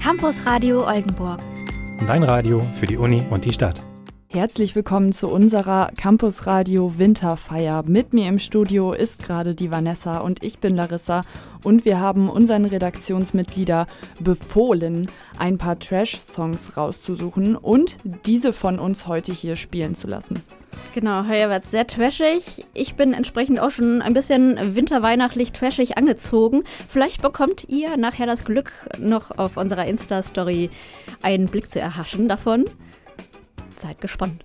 Campus Radio Oldenburg. Dein Radio für die Uni und die Stadt. Herzlich willkommen zu unserer Campus Radio Winterfeier. Mit mir im Studio ist gerade die Vanessa und ich bin Larissa und wir haben unseren Redaktionsmitglieder befohlen, ein paar Trash-Songs rauszusuchen und diese von uns heute hier spielen zu lassen. Genau, heuer wird sehr trashig. Ich bin entsprechend auch schon ein bisschen winterweihnachtlich trashig angezogen. Vielleicht bekommt ihr nachher das Glück, noch auf unserer Insta-Story einen Blick zu erhaschen davon. Seid gespannt.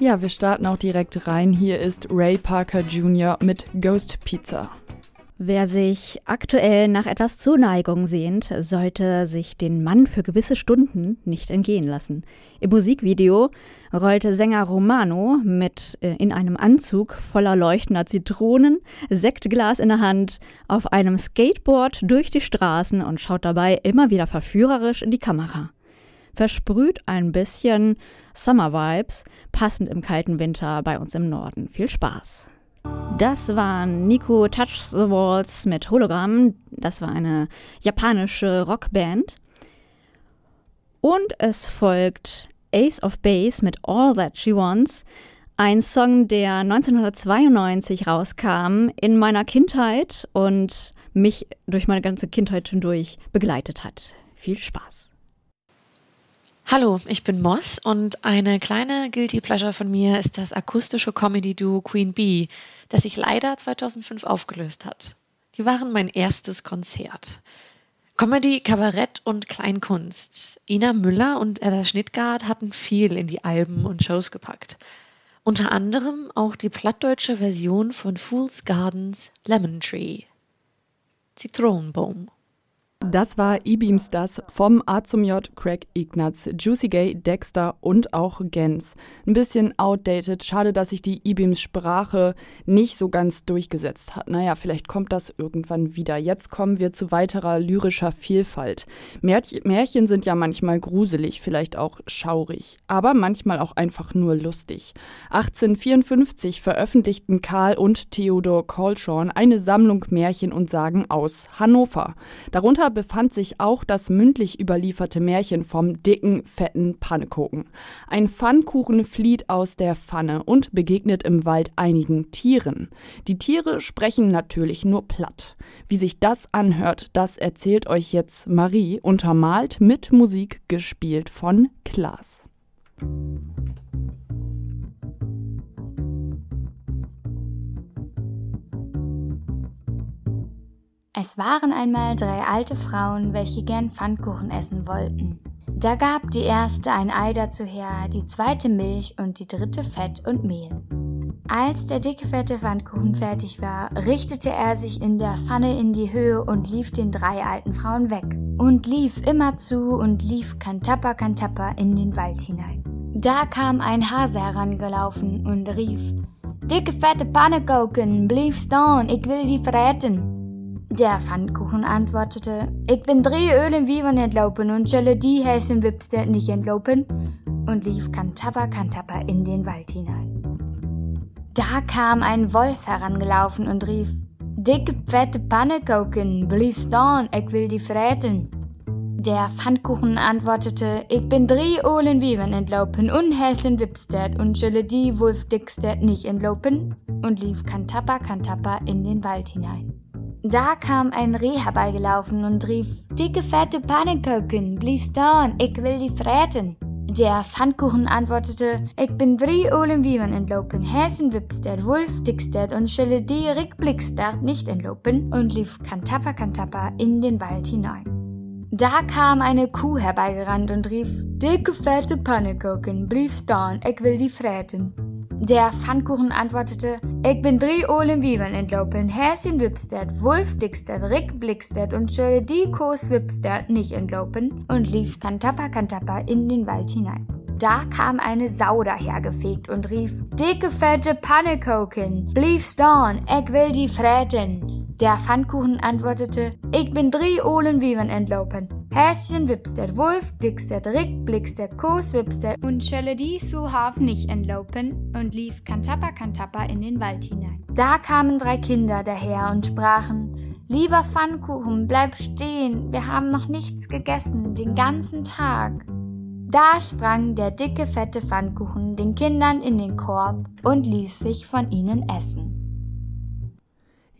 Ja, wir starten auch direkt rein. Hier ist Ray Parker Jr. mit Ghost Pizza. Wer sich aktuell nach etwas Zuneigung sehnt, sollte sich den Mann für gewisse Stunden nicht entgehen lassen. Im Musikvideo rollte Sänger Romano mit äh, in einem Anzug voller leuchtender Zitronen, Sektglas in der Hand, auf einem Skateboard durch die Straßen und schaut dabei immer wieder verführerisch in die Kamera. Versprüht ein bisschen Summer Vibes, passend im kalten Winter bei uns im Norden. Viel Spaß! Das war Nico Touch the Walls mit Hologramm. Das war eine japanische Rockband. Und es folgt Ace of Base mit All That She Wants. Ein Song, der 1992 rauskam in meiner Kindheit und mich durch meine ganze Kindheit hindurch begleitet hat. Viel Spaß. Hallo, ich bin Moss und eine kleine Guilty Pleasure von mir ist das akustische Comedy-Duo Queen Bee, das sich leider 2005 aufgelöst hat. Die waren mein erstes Konzert. Comedy, Kabarett und Kleinkunst. Ina Müller und Ella Schnittgard hatten viel in die Alben und Shows gepackt. Unter anderem auch die plattdeutsche Version von Fool's Gardens Lemon Tree. Zitronenbaum. Das war E-Beams das vom A zum J, Craig Ignatz, Juicy Gay, Dexter und auch Gens. Ein bisschen outdated. Schade, dass sich die E-Beams Sprache nicht so ganz durchgesetzt hat. Naja, vielleicht kommt das irgendwann wieder. Jetzt kommen wir zu weiterer lyrischer Vielfalt. Märchen sind ja manchmal gruselig, vielleicht auch schaurig, aber manchmal auch einfach nur lustig. 1854 veröffentlichten Karl und Theodor Colshorn eine Sammlung Märchen und Sagen aus Hannover. Darunter befand sich auch das mündlich überlieferte Märchen vom dicken, fetten Pannekuchen. Ein Pfannkuchen flieht aus der Pfanne und begegnet im Wald einigen Tieren. Die Tiere sprechen natürlich nur platt. Wie sich das anhört, das erzählt euch jetzt Marie, untermalt mit Musik gespielt von Klaas. Es waren einmal drei alte Frauen, welche gern Pfannkuchen essen wollten. Da gab die erste ein Ei dazu her, die zweite Milch und die dritte Fett und Mehl. Als der dicke fette Pfannkuchen fertig war, richtete er sich in der Pfanne in die Höhe und lief den drei alten Frauen weg. Und lief immer zu und lief kantapper kantapper in den Wald hinein. Da kam ein Hase herangelaufen und rief, Dicke fette Pannekuchen, blieb stehen, ich will die verräten. Der Pfannkuchen antwortete, ich bin drei Ölen Vivan entlaufen und solle die heißen Wipster nicht entlaufen und lief Kantapper Kantapper in den Wald hinein. Da kam ein Wolf herangelaufen und rief, dicke fette Pannekuchen, blieb stehen, ich will die fräten. Der Pfannkuchen antwortete, ich bin drei Ölen Vivan entlaufen und häslen Wipster und solle die Wolf dickster nicht entlaufen und lief Kantapper Kantapper in den Wald hinein. Da kam ein Reh herbeigelaufen und rief, dicke fette Pannekuchen, blieb stehen, ich will die fräten. Der Pfannkuchen antwortete, ich bin drei Ohren wie man entlopen, Häsen wipstert, Wolf dickstert und schelle die Rickblickstart nicht entlopen und lief Kantapper Kantapper in den Wald hinein. Da kam eine Kuh herbeigerannt und rief, dicke fette Pannekuchen, blieb stehen, ich will die fräten. Der Pfannkuchen antwortete, ich bin drei Ohren Wiebern entlaufen, Häschen Wipstert, Wolf Dickstert, Rick Blickstert und schöne die Kos Wipstert nicht entlaufen und lief Kantapper Kantapper in den Wald hinein. Da kam eine Sau dahergefegt und rief, dicke fette Pannekuchen, blieb stehen, ich will die fräten. Der Pfannkuchen antwortete, ich bin drei Ohren Wiebern entlaufen, Häschen Wipstert, Wolf Dickstert, Rick Blickstert, Kos Wipstert und schölle die so haf nicht entlaufen und lief Kantapper Kantapper in den Wald hinein. Da kamen drei Kinder daher und sprachen, Lieber Pfannkuchen, bleib stehen, wir haben noch nichts gegessen, den ganzen Tag. Da sprang der dicke, fette Pfannkuchen den Kindern in den Korb und ließ sich von ihnen essen.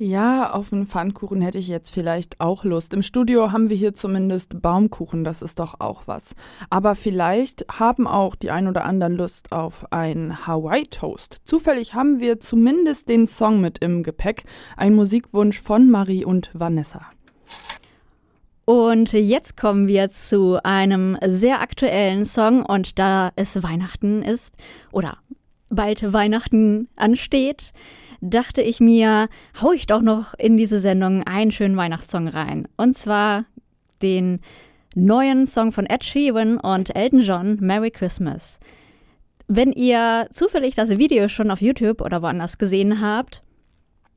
Ja, auf einen Pfannkuchen hätte ich jetzt vielleicht auch Lust. Im Studio haben wir hier zumindest Baumkuchen, das ist doch auch was. Aber vielleicht haben auch die ein oder anderen Lust auf einen Hawaii-Toast. Zufällig haben wir zumindest den Song mit im Gepäck. Ein Musikwunsch von Marie und Vanessa. Und jetzt kommen wir zu einem sehr aktuellen Song und da es Weihnachten ist oder bald Weihnachten ansteht, dachte ich mir, hau ich doch noch in diese Sendung einen schönen Weihnachtssong rein. Und zwar den neuen Song von Ed Sheeran und Elton John, Merry Christmas. Wenn ihr zufällig das Video schon auf YouTube oder woanders gesehen habt,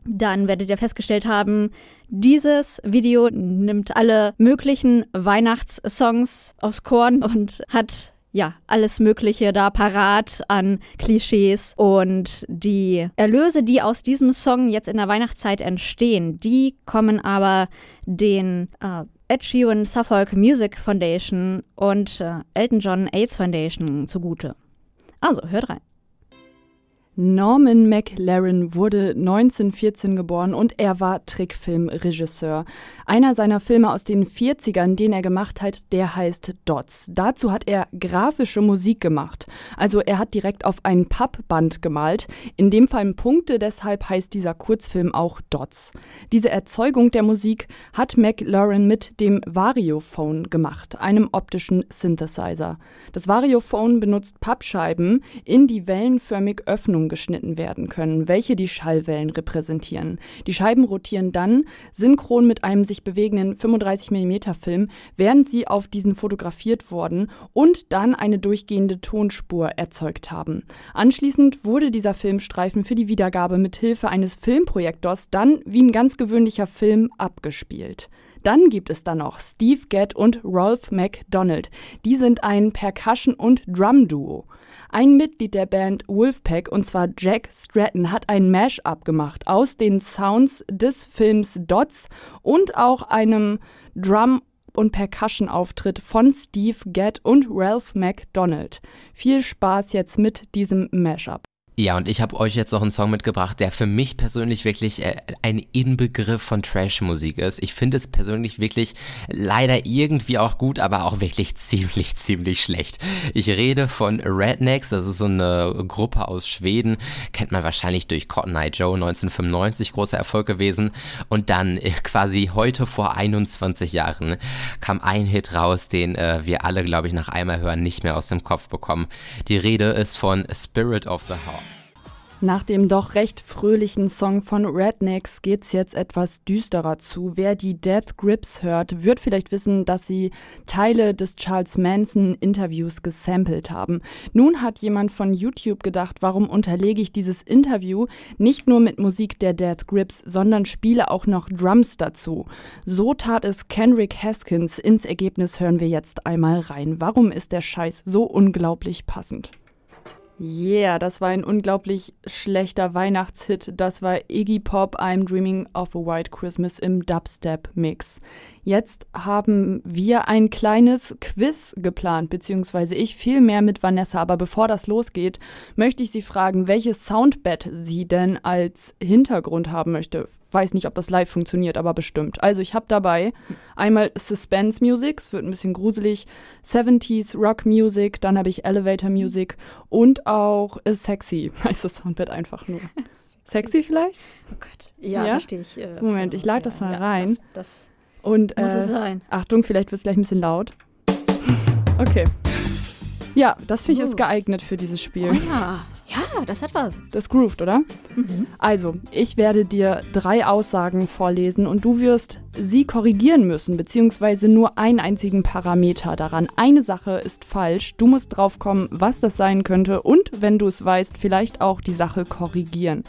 dann werdet ihr festgestellt haben, dieses Video nimmt alle möglichen Weihnachtssongs aufs Korn und hat ja, alles Mögliche da parat an Klischees. Und die Erlöse, die aus diesem Song jetzt in der Weihnachtszeit entstehen, die kommen aber den äh, Ed Sheeran Suffolk Music Foundation und äh, Elton John AIDS Foundation zugute. Also, hört rein. Norman McLaren wurde 1914 geboren und er war Trickfilmregisseur. Einer seiner Filme aus den 40ern, den er gemacht hat, der heißt Dots. Dazu hat er grafische Musik gemacht. Also er hat direkt auf ein Pappband gemalt. In dem Fall Punkte, deshalb heißt dieser Kurzfilm auch Dots. Diese Erzeugung der Musik hat McLaren mit dem Variophone gemacht, einem optischen Synthesizer. Das Variophone benutzt Pappscheiben in die wellenförmig Öffnung geschnitten werden können, welche die Schallwellen repräsentieren. Die Scheiben rotieren dann synchron mit einem sich bewegenden 35 mm Film, während sie auf diesen fotografiert wurden und dann eine durchgehende Tonspur erzeugt haben. Anschließend wurde dieser Filmstreifen für die Wiedergabe mit Hilfe eines Filmprojektors dann wie ein ganz gewöhnlicher Film abgespielt. Dann gibt es da noch Steve Gadd und Rolf McDonald. Die sind ein Percussion- und Drum-Duo. Ein Mitglied der Band Wolfpack, und zwar Jack Stratton, hat ein Mash-up gemacht aus den Sounds des Films Dots und auch einem Drum- und Percussion-Auftritt von Steve Gadd und Ralph McDonald. Viel Spaß jetzt mit diesem Mashup. Ja, und ich habe euch jetzt noch einen Song mitgebracht, der für mich persönlich wirklich äh, ein Inbegriff von Trash-Musik ist. Ich finde es persönlich wirklich leider irgendwie auch gut, aber auch wirklich ziemlich, ziemlich schlecht. Ich rede von Rednecks, das ist so eine Gruppe aus Schweden, kennt man wahrscheinlich durch Cotton Eye Joe 1995, großer Erfolg gewesen. Und dann äh, quasi heute vor 21 Jahren kam ein Hit raus, den äh, wir alle, glaube ich, nach einmal hören nicht mehr aus dem Kopf bekommen. Die Rede ist von Spirit of the Heart. Nach dem doch recht fröhlichen Song von Rednecks geht's jetzt etwas düsterer zu. Wer die Death Grips hört, wird vielleicht wissen, dass sie Teile des Charles Manson Interviews gesampelt haben. Nun hat jemand von YouTube gedacht, warum unterlege ich dieses Interview nicht nur mit Musik der Death Grips, sondern spiele auch noch Drums dazu. So tat es Kenrick Haskins. Ins Ergebnis hören wir jetzt einmal rein. Warum ist der Scheiß so unglaublich passend? Yeah, das war ein unglaublich schlechter Weihnachtshit. Das war Iggy Pop, I'm Dreaming of a White Christmas im Dubstep-Mix. Jetzt haben wir ein kleines Quiz geplant, beziehungsweise ich viel mehr mit Vanessa. Aber bevor das losgeht, möchte ich Sie fragen, welches Soundbed sie denn als Hintergrund haben möchte. Weiß nicht, ob das live funktioniert, aber bestimmt. Also ich habe dabei einmal Suspense Music, es wird ein bisschen gruselig, 70s Rock Music, dann habe ich Elevator Music und auch Sexy heißt das Soundbed einfach nur. Sexy vielleicht? Oh Gott. Ja, ja? da stehe ich. Äh, Moment, ich lade das mal ja, rein. Das, das und, muss äh, es sein. Achtung, vielleicht wird es gleich ein bisschen laut. Okay. Ja, das finde ich uh. ist geeignet für dieses Spiel. Oh ja. Ja, das hat was. Das grooved, oder? Mhm. Also, ich werde dir drei Aussagen vorlesen und du wirst sie korrigieren müssen, beziehungsweise nur einen einzigen Parameter daran. Eine Sache ist falsch. Du musst drauf kommen, was das sein könnte und, wenn du es weißt, vielleicht auch die Sache korrigieren.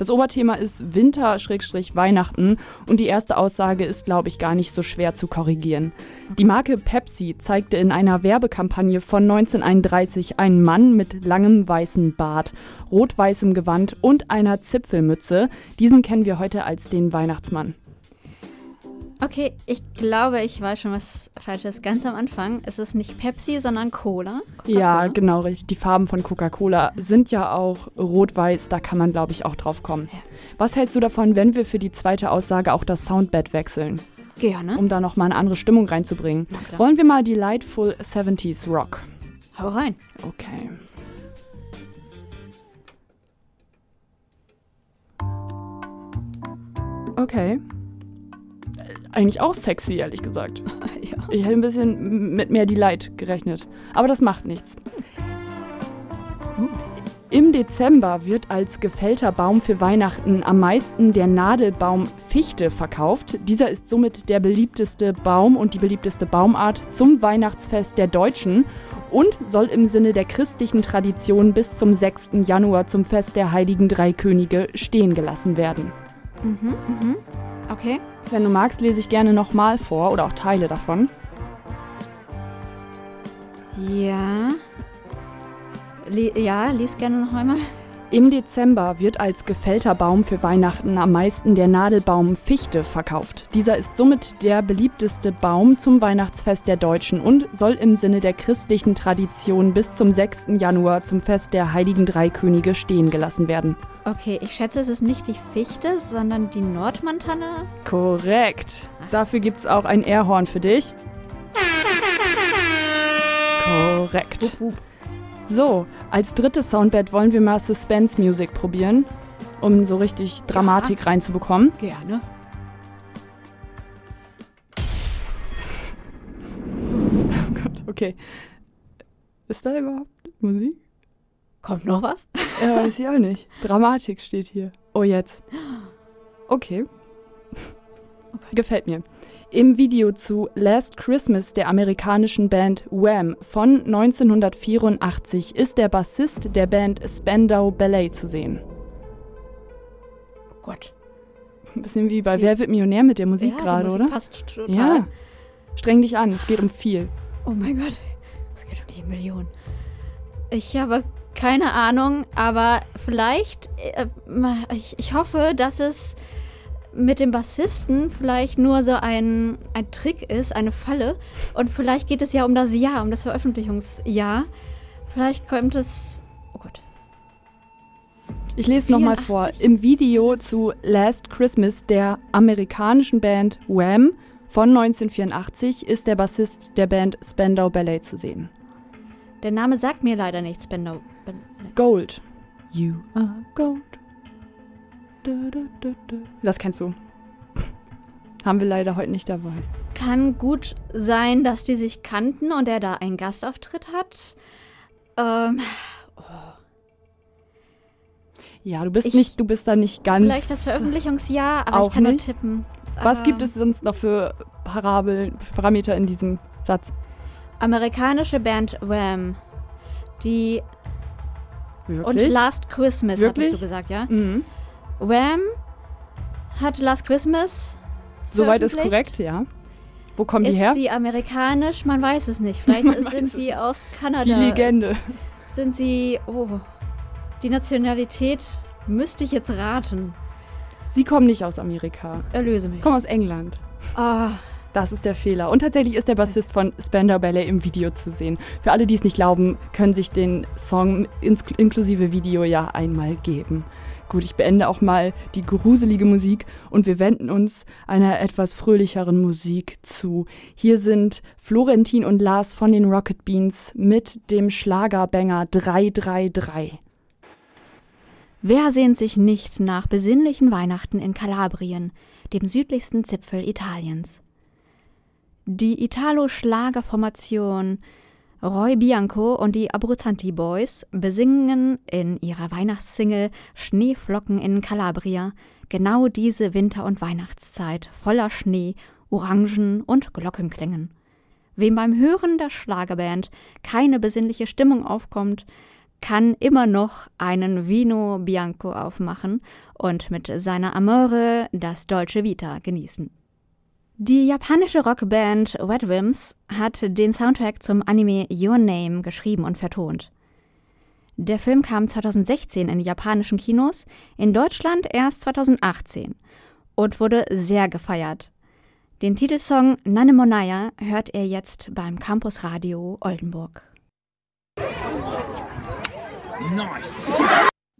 Das Oberthema ist Winter-Weihnachten und die erste Aussage ist, glaube ich, gar nicht so schwer zu korrigieren. Die Marke Pepsi zeigte in einer Werbekampagne von 1931 einen Mann mit langem weißen Bart, rot-weißem Gewand und einer Zipfelmütze. Diesen kennen wir heute als den Weihnachtsmann. Okay, ich glaube, ich weiß schon was Falsches. Ganz am Anfang ist es nicht Pepsi, sondern Cola. Ja, genau, richtig. Die Farben von Coca-Cola sind ja auch rot-weiß, da kann man, glaube ich, auch drauf kommen. Ja. Was hältst du davon, wenn wir für die zweite Aussage auch das Soundbed wechseln? Gerne. Um da nochmal eine andere Stimmung reinzubringen. Wollen wir mal Delightful 70s Rock? Hau rein. Okay. Okay. Eigentlich auch sexy, ehrlich gesagt. ja. Ich hätte ein bisschen mit mehr Delight gerechnet. Aber das macht nichts. Im Dezember wird als gefällter Baum für Weihnachten am meisten der Nadelbaum Fichte verkauft. Dieser ist somit der beliebteste Baum und die beliebteste Baumart zum Weihnachtsfest der Deutschen und soll im Sinne der christlichen Tradition bis zum 6. Januar zum Fest der Heiligen Drei Könige stehen gelassen werden. Mhm, mhm. Okay. Wenn du magst, lese ich gerne nochmal vor oder auch Teile davon. Ja. Le ja, lies gerne noch einmal. Im Dezember wird als gefällter Baum für Weihnachten am meisten der Nadelbaum Fichte verkauft. Dieser ist somit der beliebteste Baum zum Weihnachtsfest der Deutschen und soll im Sinne der christlichen Tradition bis zum 6. Januar zum Fest der Heiligen Drei Könige stehen gelassen werden. Okay, ich schätze, es ist nicht die Fichte, sondern die Nordmantanne. Korrekt. Dafür gibt es auch ein Airhorn für dich. Korrekt. Wup, wup. So, als drittes Soundbed wollen wir mal Suspense Music probieren, um so richtig Dramatik reinzubekommen. Gerne. Oh Gott, okay. Ist da überhaupt Musik? Kommt noch was? Ja, weiß ich auch nicht. Dramatik steht hier. Oh, jetzt. Okay. Gefällt mir. Im Video zu Last Christmas der amerikanischen Band Wham von 1984 ist der Bassist der Band Spandau Ballet zu sehen. Oh Gott. Ein bisschen wie bei Die- Wer wird Millionär mit der Musik ja, gerade, oder? Passt total. Ja. Streng dich an, es geht um viel. Oh mein Gott. Es geht um die Million. Ich habe keine Ahnung, aber vielleicht. Äh, ich, ich hoffe, dass es mit dem Bassisten vielleicht nur so ein, ein Trick ist, eine Falle. Und vielleicht geht es ja um das Jahr, um das Veröffentlichungsjahr. Vielleicht kommt es. Oh Gott. Ich lese nochmal vor. 84? Im Video zu Last Christmas der amerikanischen Band Wham von 1984 ist der Bassist der Band Spandau Ballet zu sehen. Der Name sagt mir leider nichts, Benno. Ben, Gold. You are gold. Da, da, da, da. Das kennst du. Haben wir leider heute nicht dabei. Kann gut sein, dass die sich kannten und er da einen Gastauftritt hat. Ähm, Ja, du bist Ich- nicht, du bist da nicht ganz. vielleicht das Veröffentlichungsjahr, aber auch ich kann nicht. nur tippen. Was Äh, gibt es sonst noch für Parabeln, für Parameter in diesem Satz? Amerikanische Band Wham. Die und Wirklich? Last Christmas Wirklich? hattest du gesagt, ja? mhm. Wham hat Last Christmas. Soweit ist korrekt, ja. Wo kommen Ist die her? sie amerikanisch? Man weiß es nicht. Vielleicht ist- sind sie aus Kanada. Die Legende. Ist- Sind sie. Oh. Die Nationalität müsste ich jetzt raten. Sie kommen nicht aus Amerika. Erlöse mich. Kommen aus England. Ah, Das ist der Fehler. Und tatsächlich ist der Bassist von Spandau Ballet im Video zu sehen. Für alle, die es nicht glauben, können sich den Song inklusive Video ja einmal geben. Gut, ich beende auch mal die gruselige Musik und wir wenden uns einer etwas fröhlicheren Musik zu. Hier sind Florentin und Lars von den Rocket Beans mit dem Schlagerbanger 333. Wer sehnt sich nicht nach besinnlichen Weihnachten in Kalabrien, dem südlichsten Zipfel Italiens? Die Italo-Schlagerformation Roy Bianco und die Abruzzanti Boys besingen in ihrer Weihnachtssingle Schneeflocken in Calabria genau diese Winter- und Weihnachtszeit voller Schnee, Orangen und Glockenklängen. Wem beim Hören der Schlagerband keine besinnliche Stimmung aufkommt, kann immer noch einen Vino Bianco aufmachen und mit seiner Amore das Dolce Vita genießen. Die japanische Rockband Wet Wims hat den Soundtrack zum Anime Your Name geschrieben und vertont. Der Film kam 2016 in die japanischen Kinos, in Deutschland erst 2018 und wurde sehr gefeiert. Den Titelsong Nanne Monaya hört er jetzt beim Campus Radio Oldenburg. Nice.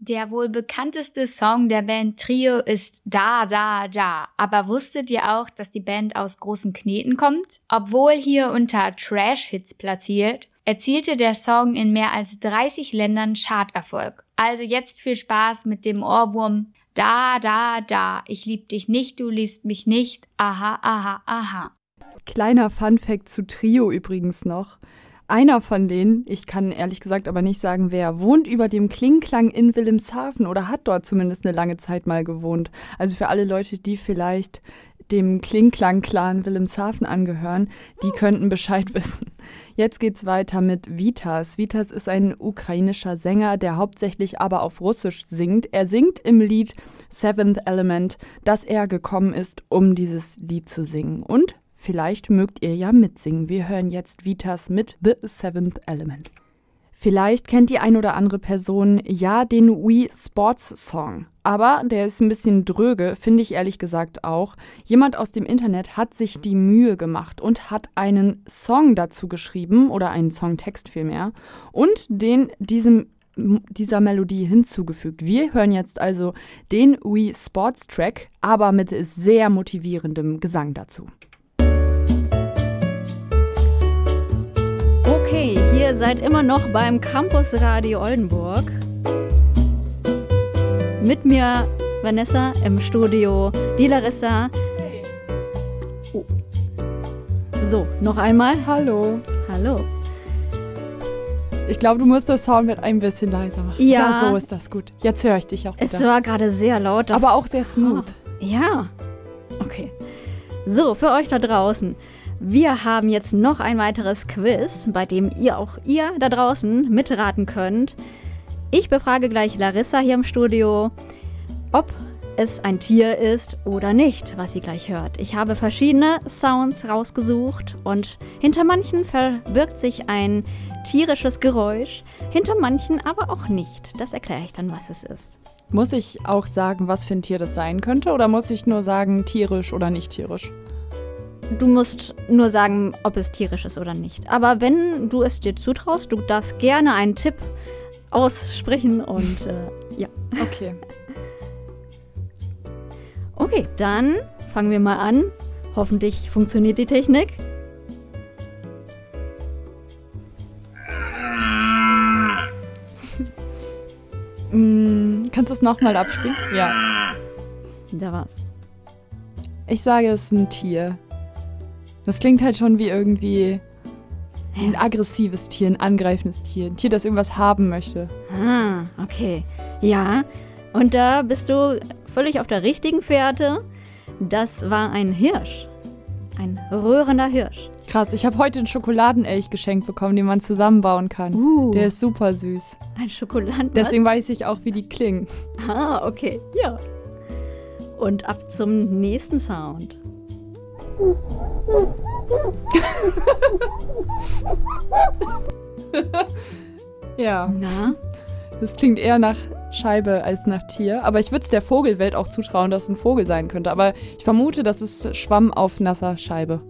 Der wohl bekannteste Song der Band Trio ist Da Da Da. Aber wusstet ihr auch, dass die Band aus großen Kneten kommt? Obwohl hier unter Trash-Hits platziert, erzielte der Song in mehr als 30 Ländern Charterfolg. Also jetzt viel Spaß mit dem Ohrwurm Da Da Da. Ich lieb dich nicht, du liebst mich nicht. Aha, aha, aha. Kleiner Funfact zu Trio übrigens noch. Einer von denen, ich kann ehrlich gesagt aber nicht sagen wer, wohnt über dem Klingklang in Wilhelmshaven oder hat dort zumindest eine lange Zeit mal gewohnt. Also für alle Leute, die vielleicht dem Klingklang-Clan Wilhelmshaven angehören, die könnten Bescheid wissen. Jetzt geht's weiter mit Vitas. Vitas ist ein ukrainischer Sänger, der hauptsächlich aber auf Russisch singt. Er singt im Lied Seventh Element, dass er gekommen ist, um dieses Lied zu singen. Und Vielleicht mögt ihr ja mitsingen. Wir hören jetzt Vitas mit The Seventh Element. Vielleicht kennt die ein oder andere Person ja den Wii Sports Song. Aber der ist ein bisschen dröge, finde ich ehrlich gesagt auch. Jemand aus dem Internet hat sich die Mühe gemacht und hat einen Song dazu geschrieben oder einen Songtext vielmehr und den diesem dieser Melodie hinzugefügt. Wir hören jetzt also den Wii Sports Track, aber mit sehr motivierendem Gesang dazu. Ihr seid immer noch beim Campus Radio Oldenburg. Mit mir Vanessa im Studio, die Larissa. Oh. So, noch einmal. Hallo. Hallo. Ich glaube, du musst das Sound mit ein bisschen leiser machen. Ja. ja so ist das gut. Jetzt höre ich dich auch wieder. Es war gerade sehr laut. Aber auch sehr smooth. Oh, ja. Okay. So, für euch da draußen. Wir haben jetzt noch ein weiteres Quiz, bei dem ihr auch ihr da draußen mitraten könnt. Ich befrage gleich Larissa hier im Studio, ob es ein Tier ist oder nicht, was sie gleich hört. Ich habe verschiedene Sounds rausgesucht und hinter manchen verbirgt sich ein tierisches Geräusch, hinter manchen aber auch nicht. Das erkläre ich dann, was es ist. Muss ich auch sagen, was für ein Tier das sein könnte oder muss ich nur sagen, tierisch oder nicht tierisch? Du musst nur sagen, ob es tierisch ist oder nicht. Aber wenn du es dir zutraust, du darfst gerne einen Tipp aussprechen und äh, ja. Okay. Okay, dann fangen wir mal an. Hoffentlich funktioniert die Technik. mm, kannst du es nochmal abspielen? Ja. Da war's. Ich sage, es ist ein Tier. Das klingt halt schon wie irgendwie ein aggressives Tier, ein angreifendes Tier. Ein Tier, das irgendwas haben möchte. Ah, okay. Ja, und da bist du völlig auf der richtigen Fährte. Das war ein Hirsch. Ein röhrender Hirsch. Krass, ich habe heute einen Schokoladenelch geschenkt bekommen, den man zusammenbauen kann. Uh, Der ist super süß. Ein Schokoladen. Deswegen weiß ich auch, wie die klingen. Ah, okay. Ja. Und ab zum nächsten Sound. ja. Na? Das klingt eher nach Scheibe als nach Tier. Aber ich würde es der Vogelwelt auch zutrauen, dass es ein Vogel sein könnte. Aber ich vermute, das ist Schwamm auf nasser Scheibe.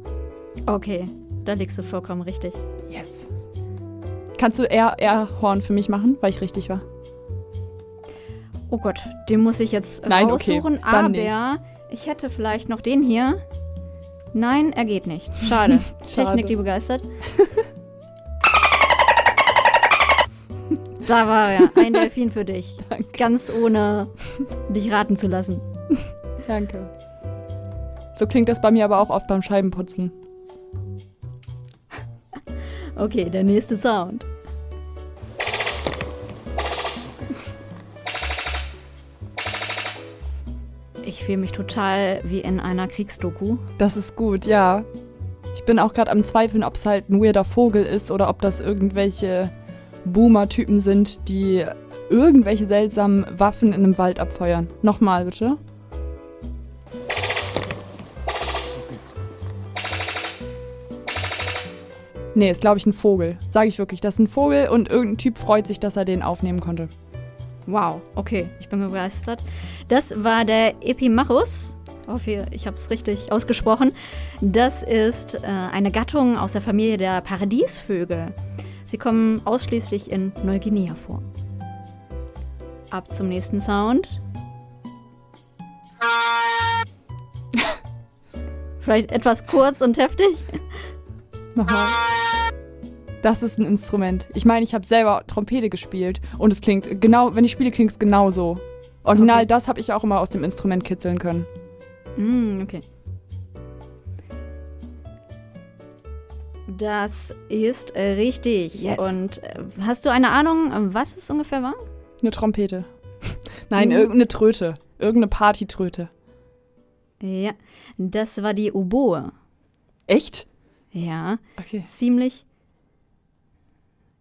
Okay, da liegst du vollkommen richtig. Yes. Kannst du eher, eher Horn für mich machen, weil ich richtig war? Oh Gott, den muss ich jetzt Nein, raussuchen. Okay, aber nicht. ich hätte vielleicht noch den hier. Nein, er geht nicht. Schade. Schade. Technik, die begeistert. da war er. Ein Delfin für dich. Danke. Ganz ohne dich raten zu lassen. Danke. So klingt das bei mir aber auch oft beim Scheibenputzen. Okay, der nächste Sound. Fühle mich total wie in einer Kriegsdoku. Das ist gut, ja. Ich bin auch gerade am Zweifeln, ob es halt ein weirder Vogel ist oder ob das irgendwelche Boomer-Typen sind, die irgendwelche seltsamen Waffen in einem Wald abfeuern. Nochmal bitte. Nee, ist glaube ich ein Vogel. Sage ich wirklich. Das ist ein Vogel und irgendein Typ freut sich, dass er den aufnehmen konnte. Wow, okay, ich bin begeistert. Das war der Epimachus hoffe, ich habe es richtig ausgesprochen. Das ist äh, eine Gattung aus der Familie der Paradiesvögel. Sie kommen ausschließlich in Neuguinea vor. Ab zum nächsten Sound. Vielleicht etwas kurz und heftig. Nochmal. Das ist ein Instrument. Ich meine, ich habe selber Trompete gespielt und es klingt genau, wenn ich spiele, klingt es genauso. Original, Okay. das habe ich auch immer aus dem Instrument kitzeln können. Mm, okay. Das ist äh, richtig. Yes. Und äh, hast du eine Ahnung, äh, was es ungefähr war? Eine Trompete. Nein, Mhm. irgendeine Tröte. Irgendeine Partytröte. Ja, das war die Oboe. Echt? Ja, Okay. ziemlich.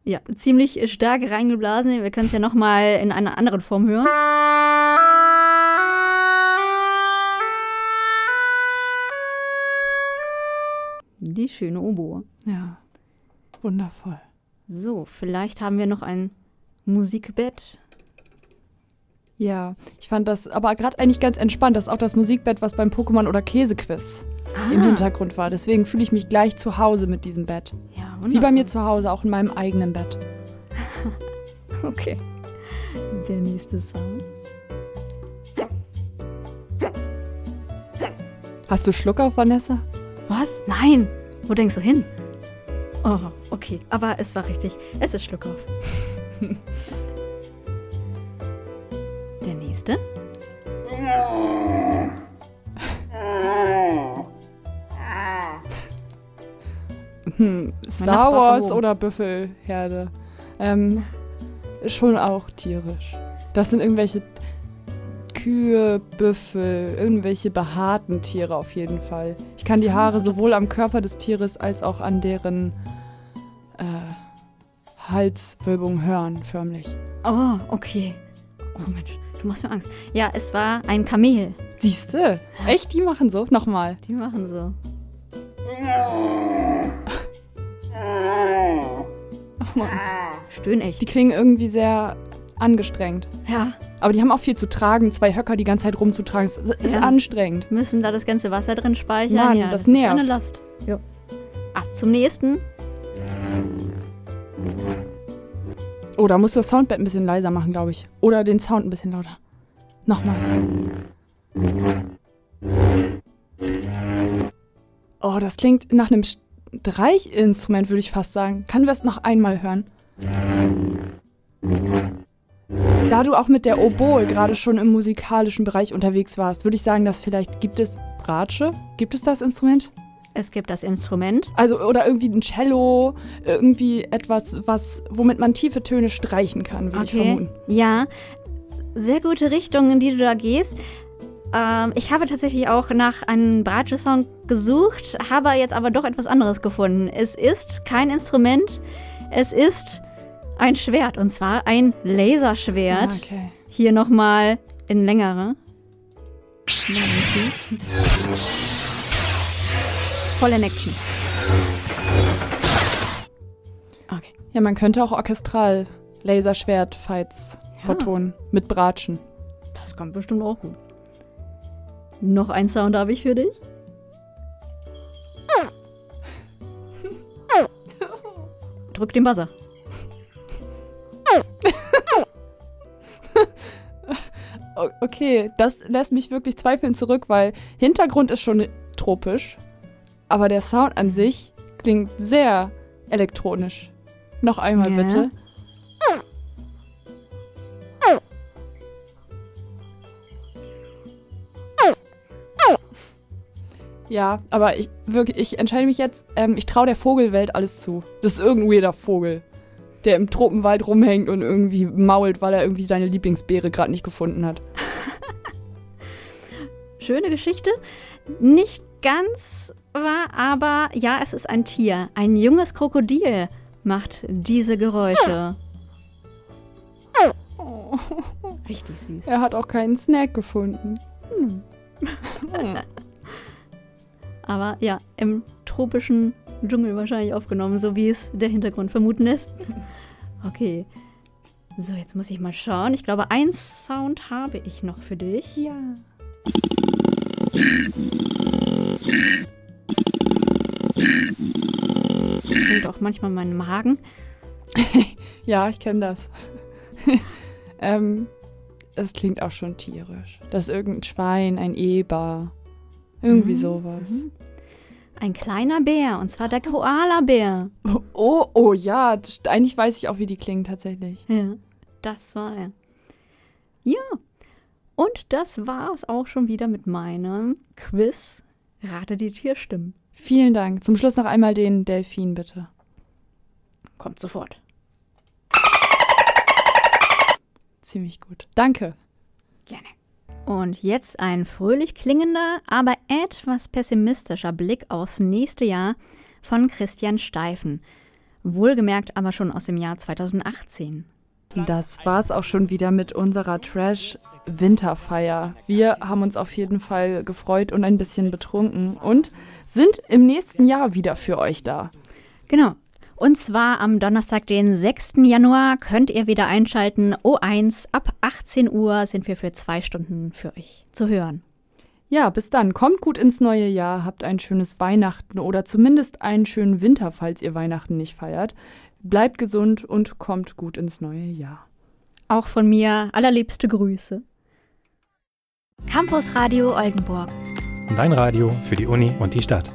Ja, ziemlich stark reingeblasen. Wir können es ja nochmal in einer anderen Form hören. Die schöne Oboe. Ja. Wundervoll. So, vielleicht haben wir noch ein Musikbett. Ja, ich fand das aber gerade eigentlich ganz entspannt. Das ist auch das Musikbett, was beim Pokémon oder Käsequiz im Hintergrund war. Deswegen fühle ich mich gleich zu Hause mit diesem Bett. Ja, Wie bei mir wundervoll. zu Hause, auch in meinem eigenen Bett. Okay. Der nächste Sound. Hast du Schluck auf, Vanessa? Was? Nein! Wo denkst du hin? Oh, okay. Aber es war richtig. Es ist Schluckauf. Der nächste. Hm, Star Wars oder Büffelherde? Ähm, schon auch tierisch. Das sind irgendwelche Kühe, Büffel, irgendwelche behaarten Tiere auf jeden Fall. Ich kann die Haare sowohl am Körper des Tieres als auch an deren äh, Halswölbung hören, förmlich. Oh, okay. Oh Mensch, du machst mir Angst. Ja, es war ein Kamel. Siehste? Echt? Die machen so? Nochmal. Die machen so. Stöhn echt. Die klingen irgendwie sehr angestrengt. Ja, Aber die haben auch viel zu tragen, zwei Höcker die ganze Zeit rumzutragen. Es ist Ja. anstrengend. müssen da das ganze Wasser drin speichern. Mann, ja, das ist eine nervt. Last. Ja. Ab zum nächsten. Oh, da musst du das Soundbett ein bisschen leiser machen, glaube ich. Oder den Sound ein bisschen lauter. Nochmal. Oh, das klingt nach einem Streichinstrument, würde ich fast sagen. Können wir es noch einmal hören? Da du auch mit der Oboe gerade schon im musikalischen Bereich unterwegs warst, würde ich sagen, dass vielleicht gibt es Bratsche? Gibt es das Instrument? Es gibt das Instrument. Also, oder irgendwie ein Cello, irgendwie etwas, was, womit man tiefe Töne streichen kann, würde ich vermuten. Ja, sehr gute Richtung, in die du da gehst. Ähm, ich habe tatsächlich auch nach einem Bratsche-Song gesucht, habe jetzt aber doch etwas anderes gefunden. Es ist kein Instrument, es ist ein Schwert und zwar ein Laserschwert. Ah, okay. Hier nochmal in längere. Voll in Action. Okay. Ja, man könnte auch orchestral Laserschwert-Fights vertonen. Mit Bratschen. Das kommt bestimmt auch gut. Noch ein Sound habe ich für dich. Drück den Buzzer. Okay, das lässt mich wirklich zweifeln zurück, weil Hintergrund ist schon tropisch, aber der Sound an sich klingt sehr elektronisch. Noch einmal Ja. bitte. Ja, aber ich wirklich, ich entscheide mich jetzt, ähm, ich traue der Vogelwelt alles zu. Das ist irgendein weirder Vogel, der im Tropenwald rumhängt und irgendwie mault, weil er irgendwie seine Lieblingsbeere gerade nicht gefunden hat. Schöne Geschichte. Nicht ganz wahr, aber ja, es ist ein Tier. Ein junges Krokodil macht diese Geräusche. Richtig süß. Er hat auch keinen Snack gefunden. Aber ja, im tropischen Dschungel wahrscheinlich aufgenommen, so wie es der Hintergrund vermuten lässt. Okay. So, jetzt muss ich mal schauen. Ich glaube, einen Sound habe ich noch für dich. Ja. So klingt auch manchmal mein Magen. ja, ich kenne das. ähm, es klingt auch schon tierisch. Das ist irgendein Schwein, ein Eber, irgendwie mhm. sowas. Mhm. Ein kleiner Bär, und zwar der Koala-Bär. Oh, oh ja, eigentlich weiß ich auch, wie die klingen tatsächlich. Ja, das war er. Ja, und das war es auch schon wieder mit meinem Quiz. Rate die Tierstimmen. Vielen Dank. Zum Schluss noch einmal den Delfin, bitte. Kommt sofort. Ziemlich gut. Danke. Gerne. Und jetzt ein fröhlich klingender, aber etwas pessimistischer Blick aufs nächste Jahr von Christian Steifen. Wohlgemerkt aber schon aus dem Jahr 2018. Das war's auch schon wieder mit unserer Trash-Winterfeier. Wir haben uns auf jeden Fall gefreut und ein bisschen betrunken und sind im nächsten Jahr wieder für euch da. Genau. Und zwar am Donnerstag, den 6. Januar, könnt ihr wieder einschalten. O1 ab 18 Uhr sind wir für zwei Stunden für euch zu hören. Ja, bis dann. Kommt gut ins neue Jahr, habt ein schönes Weihnachten oder zumindest einen schönen Winter, falls ihr Weihnachten nicht feiert. Bleibt gesund und kommt gut ins neue Jahr. Auch von mir allerliebste Grüße. Campus Radio Oldenburg. Dein Radio für die Uni und die Stadt.